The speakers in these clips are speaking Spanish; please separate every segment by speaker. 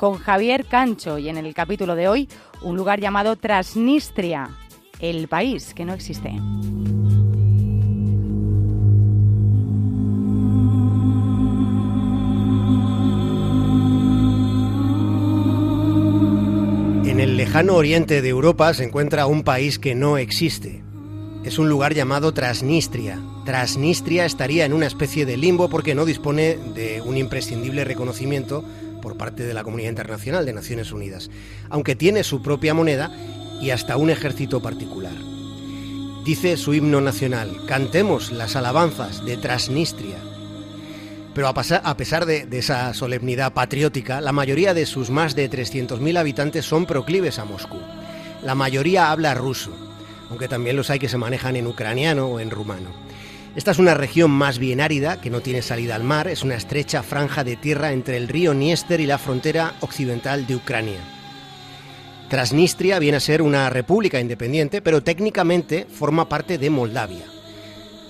Speaker 1: con Javier Cancho y en el capítulo de hoy un lugar llamado Transnistria, el país que no existe.
Speaker 2: En el lejano oriente de Europa se encuentra un país que no existe. Es un lugar llamado Transnistria. Transnistria estaría en una especie de limbo porque no dispone de un imprescindible reconocimiento por parte de la comunidad internacional de Naciones Unidas, aunque tiene su propia moneda y hasta un ejército particular. Dice su himno nacional, cantemos las alabanzas de Transnistria. Pero a, pesar de, de esa solemnidad patriótica, la mayoría de sus más de 300.000 habitantes son proclives a Moscú. La mayoría habla ruso, aunque también los hay que se manejan en ucraniano o en rumano. Esta es una región más bien árida, que no tiene salida al mar, es una estrecha franja de tierra entre el río Niester y la frontera occidental de Ucrania. Transnistria viene a ser una república independiente, pero técnicamente forma parte de Moldavia.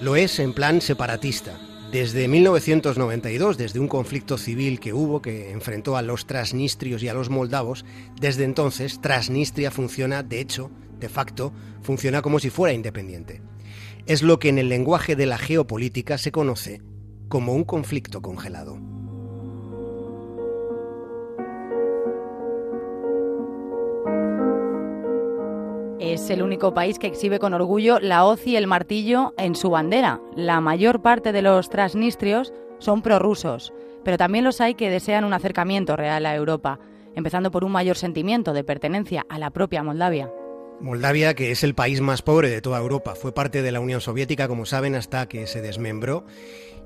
Speaker 2: Lo es en plan separatista. Desde 1992, desde un conflicto civil que hubo que enfrentó a los transnistrios y a los moldavos, desde entonces Transnistria funciona, de hecho, de facto, funciona como si fuera independiente es lo que en el lenguaje de la geopolítica se conoce como un conflicto congelado.
Speaker 1: Es el único país que exhibe con orgullo la hoz y el martillo en su bandera. La mayor parte de los transnistrios son prorrusos, pero también los hay que desean un acercamiento real a Europa, empezando por un mayor sentimiento de pertenencia a la propia Moldavia.
Speaker 2: Moldavia, que es el país más pobre de toda Europa, fue parte de la Unión Soviética, como saben, hasta que se desmembró.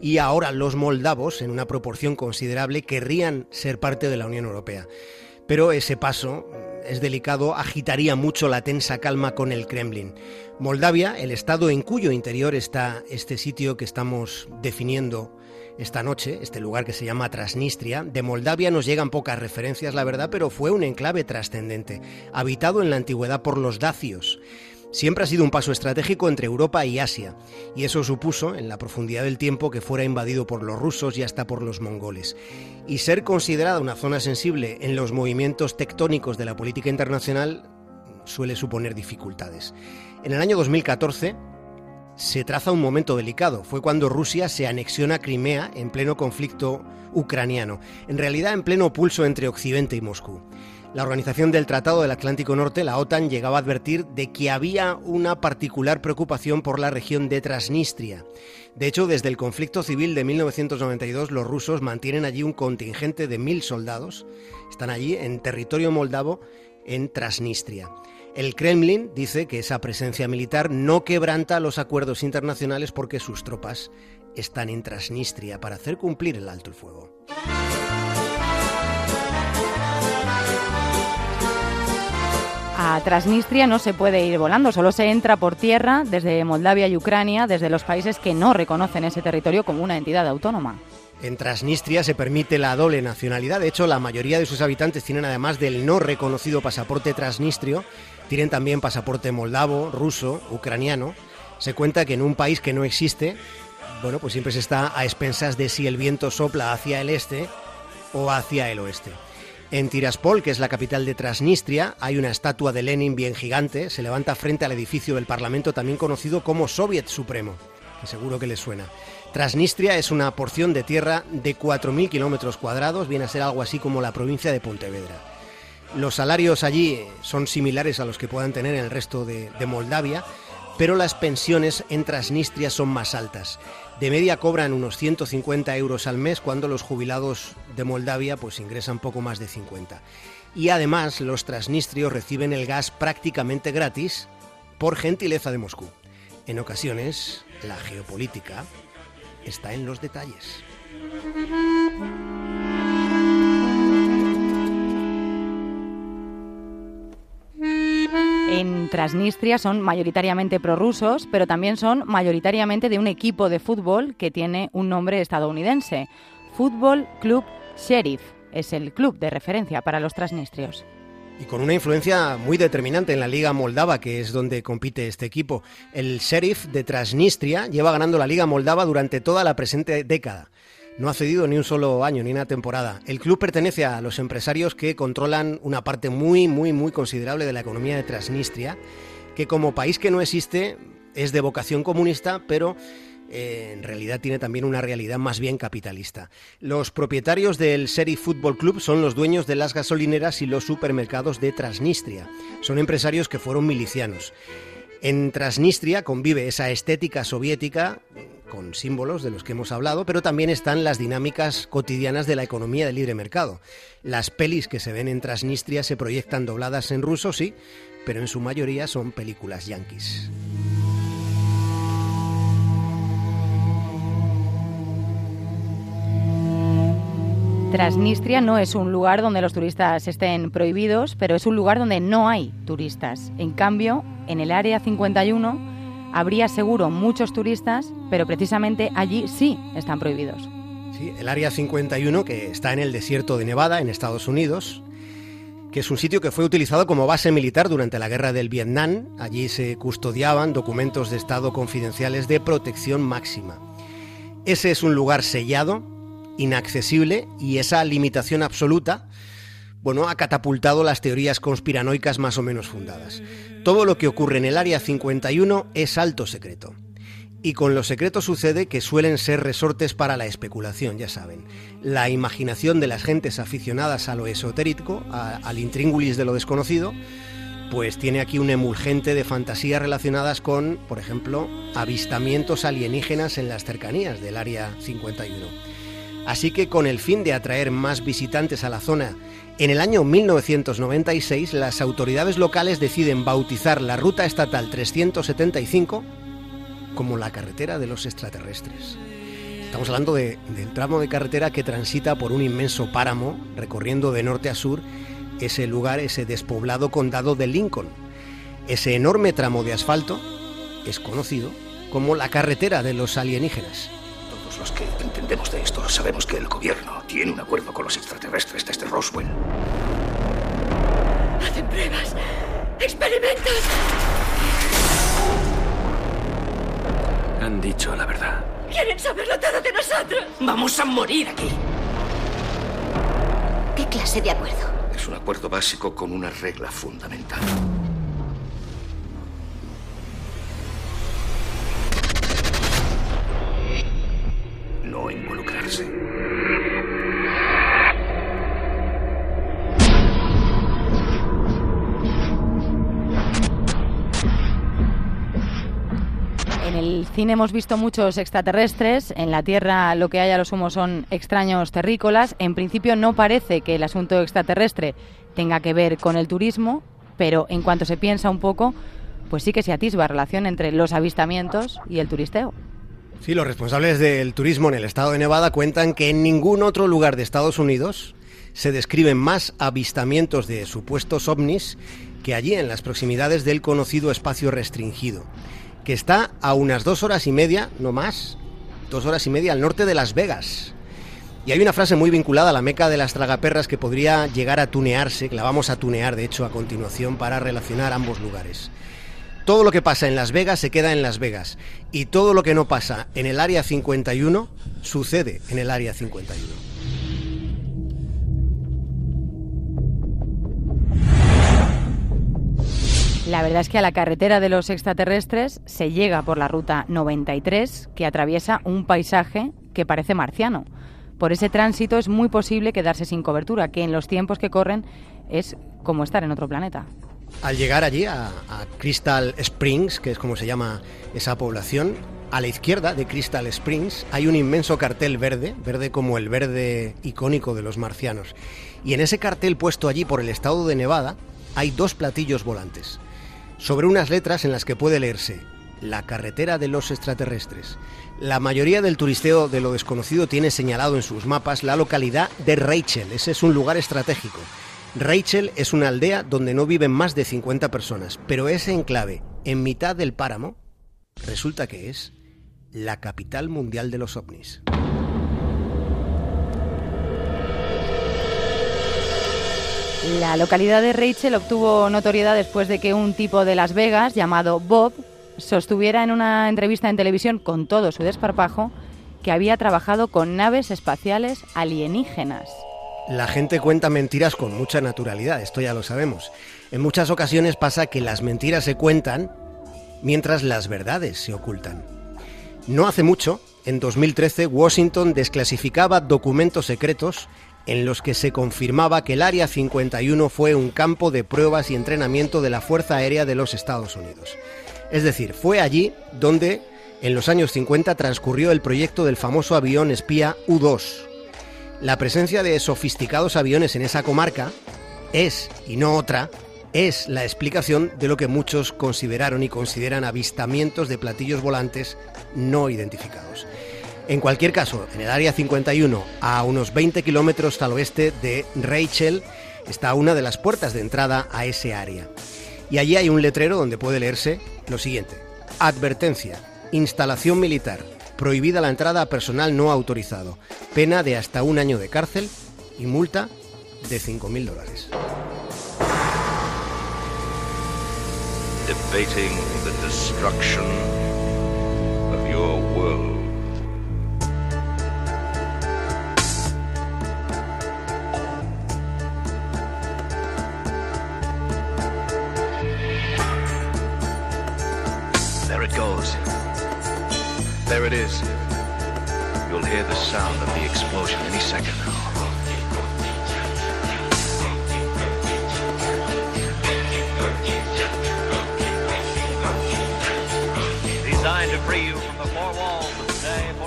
Speaker 2: Y ahora los moldavos, en una proporción considerable, querrían ser parte de la Unión Europea. Pero ese paso es delicado, agitaría mucho la tensa calma con el Kremlin. Moldavia, el estado en cuyo interior está este sitio que estamos definiendo esta noche, este lugar que se llama Transnistria. De Moldavia nos llegan pocas referencias, la verdad, pero fue un enclave trascendente, habitado en la antigüedad por los dacios. Siempre ha sido un paso estratégico entre Europa y Asia, y eso supuso, en la profundidad del tiempo, que fuera invadido por los rusos y hasta por los mongoles. Y ser considerada una zona sensible en los movimientos tectónicos de la política internacional suele suponer dificultades. En el año 2014, se traza un momento delicado. Fue cuando Rusia se anexiona Crimea en pleno conflicto ucraniano, en realidad en pleno pulso entre Occidente y Moscú. La Organización del Tratado del Atlántico Norte, la OTAN, llegaba a advertir de que había una particular preocupación por la región de Transnistria. De hecho, desde el conflicto civil de 1992, los rusos mantienen allí un contingente de mil soldados. Están allí en territorio moldavo, en Transnistria. El Kremlin dice que esa presencia militar no quebranta los acuerdos internacionales porque sus tropas están en Transnistria para hacer cumplir el alto el fuego.
Speaker 1: A Transnistria no se puede ir volando, solo se entra por tierra desde Moldavia y Ucrania, desde los países que no reconocen ese territorio como una entidad autónoma.
Speaker 2: En Transnistria se permite la doble nacionalidad, de hecho la mayoría de sus habitantes tienen además del no reconocido pasaporte transnistrio, tienen también pasaporte moldavo, ruso, ucraniano. Se cuenta que en un país que no existe, bueno, pues siempre se está a expensas de si el viento sopla hacia el este o hacia el oeste. En Tiraspol, que es la capital de Transnistria, hay una estatua de Lenin bien gigante, se levanta frente al edificio del Parlamento también conocido como Soviet Supremo, seguro que les suena. Transnistria es una porción de tierra de 4.000 kilómetros cuadrados, viene a ser algo así como la provincia de Pontevedra. Los salarios allí son similares a los que puedan tener en el resto de, Moldavia, pero las pensiones en Transnistria son más altas. De media cobran unos 150 euros al mes cuando los jubilados de Moldavia pues ingresan poco más de 50. Y además los transnistrios reciben el gas prácticamente gratis por gentileza de Moscú. En ocasiones, la geopolítica está en los detalles.
Speaker 1: Transnistria son mayoritariamente prorrusos, pero también son mayoritariamente de un equipo de fútbol que tiene un nombre estadounidense. Fútbol Club Sheriff es el club de referencia para los transnistrios
Speaker 2: y con una influencia muy determinante en la Liga Moldava, que es donde compite este equipo. El Sheriff de Transnistria lleva ganando la Liga Moldava durante toda la presente década. No ha cedido ni un solo año ni una temporada. El club pertenece a los empresarios que controlan una parte muy, muy, muy considerable de la economía de Transnistria, que como país que no existe es de vocación comunista, pero eh, en realidad tiene también una realidad más bien capitalista. Los propietarios del Seri Football Club son los dueños de las gasolineras y los supermercados de Transnistria. Son empresarios que fueron milicianos. En Transnistria convive esa estética soviética con símbolos de los que hemos hablado, pero también están las dinámicas cotidianas de la economía del libre mercado. Las pelis que se ven en Transnistria se proyectan dobladas en ruso, sí, pero en su mayoría son películas yanquis.
Speaker 1: Transnistria no es un lugar donde los turistas estén prohibidos, pero es un lugar donde no hay turistas. En cambio, en el Área 51 habría seguro muchos turistas, pero precisamente allí sí están prohibidos.
Speaker 2: Sí, el Área 51, que está en el desierto de Nevada, en Estados Unidos, que es un sitio que fue utilizado como base militar durante la guerra del Vietnam. Allí se custodiaban documentos de Estado confidenciales de protección máxima. Ese es un lugar sellado inaccesible y esa limitación absoluta, bueno, ha catapultado las teorías conspiranoicas más o menos fundadas. Todo lo que ocurre en el Área 51 es alto secreto. Y con los secretos sucede que suelen ser resortes para la especulación, ya saben. La imaginación de las gentes aficionadas a lo esotérico, al intríngulis de lo desconocido, pues tiene aquí un emulgente de fantasías relacionadas con, por ejemplo, avistamientos alienígenas en las cercanías del Área 51. Así que con el fin de atraer más visitantes a la zona, en el año 1996 las autoridades locales deciden bautizar la ruta estatal 375 como la carretera de los extraterrestres. Estamos hablando del tramo de carretera que transita por un inmenso páramo, recorriendo de norte a sur ese lugar, ese despoblado condado de Lincoln. Ese enorme tramo de asfalto es conocido como la carretera de los alienígenas
Speaker 3: los que entendemos de esto sabemos que el gobierno tiene un acuerdo con los extraterrestres desde Roswell.
Speaker 4: Hacen pruebas, experimentos.
Speaker 3: Han dicho la verdad.
Speaker 4: Quieren saberlo todo de nosotros.
Speaker 3: Vamos a morir aquí.
Speaker 4: ¿Qué clase de acuerdo?
Speaker 3: Es un acuerdo básico con una regla fundamental.
Speaker 1: Cine hemos visto muchos extraterrestres, en la Tierra lo que hay a lo sumo son extraños terrícolas. En principio no parece que el asunto extraterrestre tenga que ver con el turismo, pero en cuanto se piensa un poco, pues sí que se atisba relación entre los avistamientos y el turisteo.
Speaker 2: Sí, los responsables del turismo en el estado de Nevada cuentan que en ningún otro lugar de Estados Unidos se describen más avistamientos de supuestos ovnis que allí en las proximidades del conocido espacio restringido, que está a unas dos horas y media, no más, dos horas y media al norte de Las Vegas. Y hay una frase muy vinculada a la meca de las tragaperras que podría llegar a tunearse, que la vamos a tunear de hecho a continuación para relacionar ambos lugares. Todo lo que pasa en Las Vegas se queda en Las Vegas y todo lo que no pasa en el Área 51 sucede en el Área 51.
Speaker 1: La verdad es que a la carretera de los extraterrestres se llega por la ruta 93, que atraviesa un paisaje que parece marciano. Por ese tránsito es muy posible quedarse sin cobertura, que en los tiempos que corren es como estar en otro planeta.
Speaker 2: Al llegar allí a, Crystal Springs, que es como se llama esa población, a la izquierda de Crystal Springs hay un inmenso cartel verde, verde como el verde icónico de los marcianos. Y en ese cartel puesto allí por el estado de Nevada hay dos platillos volantes, sobre unas letras en las que puede leerse la carretera de los extraterrestres. La mayoría del turisteo de lo desconocido tiene señalado en sus mapas la localidad de Rachel, ese es un lugar estratégico Rachel es una aldea donde no viven más de 50 personas, pero ese enclave, en mitad del páramo, resulta que es la capital mundial de los ovnis.
Speaker 1: La localidad de Rachel obtuvo notoriedad después de que un tipo de Las Vegas llamado Bob sostuviera en una entrevista en televisión con todo su desparpajo que había trabajado con naves espaciales alienígenas.
Speaker 2: La gente cuenta mentiras con mucha naturalidad, esto ya lo sabemos. En muchas ocasiones pasa que las mentiras se cuentan mientras las verdades se ocultan. No hace mucho, en 2013, Washington desclasificaba documentos secretos en los que se confirmaba que el Área 51 fue un campo de pruebas y entrenamiento de la Fuerza Aérea de los Estados Unidos. Es decir, fue allí donde en los años 50 transcurrió el proyecto del famoso avión espía U-2. La presencia de sofisticados aviones en esa comarca es, y no otra, es la explicación de lo que muchos consideraron y consideran avistamientos de platillos volantes no identificados. En cualquier caso, en el área 51, a unos 20 kilómetros al oeste de Rachel, está una de las puertas de entrada a ese área. Y allí hay un letrero donde puede leerse lo siguiente. Advertencia. Instalación militar. Prohibida la entrada a personal no autorizado. Pena de hasta un año de cárcel y multa de 5.000 dólares.
Speaker 5: Debating the destruction of your world. Is. You'll hear the sound of the explosion any second now.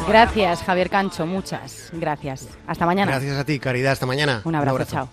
Speaker 1: Gracias, Javier Cancho, muchas gracias. Hasta mañana.
Speaker 2: Gracias a ti, Caridad. Hasta mañana.
Speaker 1: Un abrazo, chao.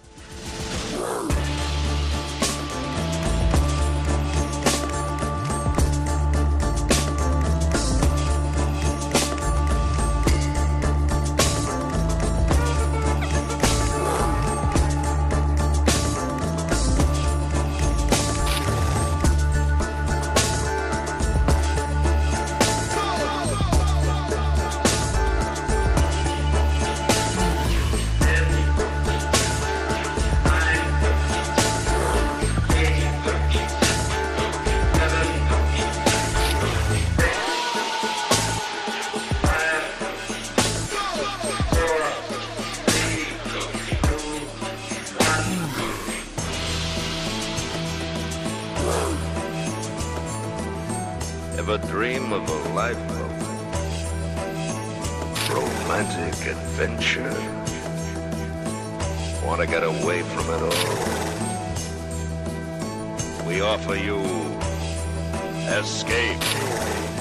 Speaker 5: Away from it all? We offer you escape.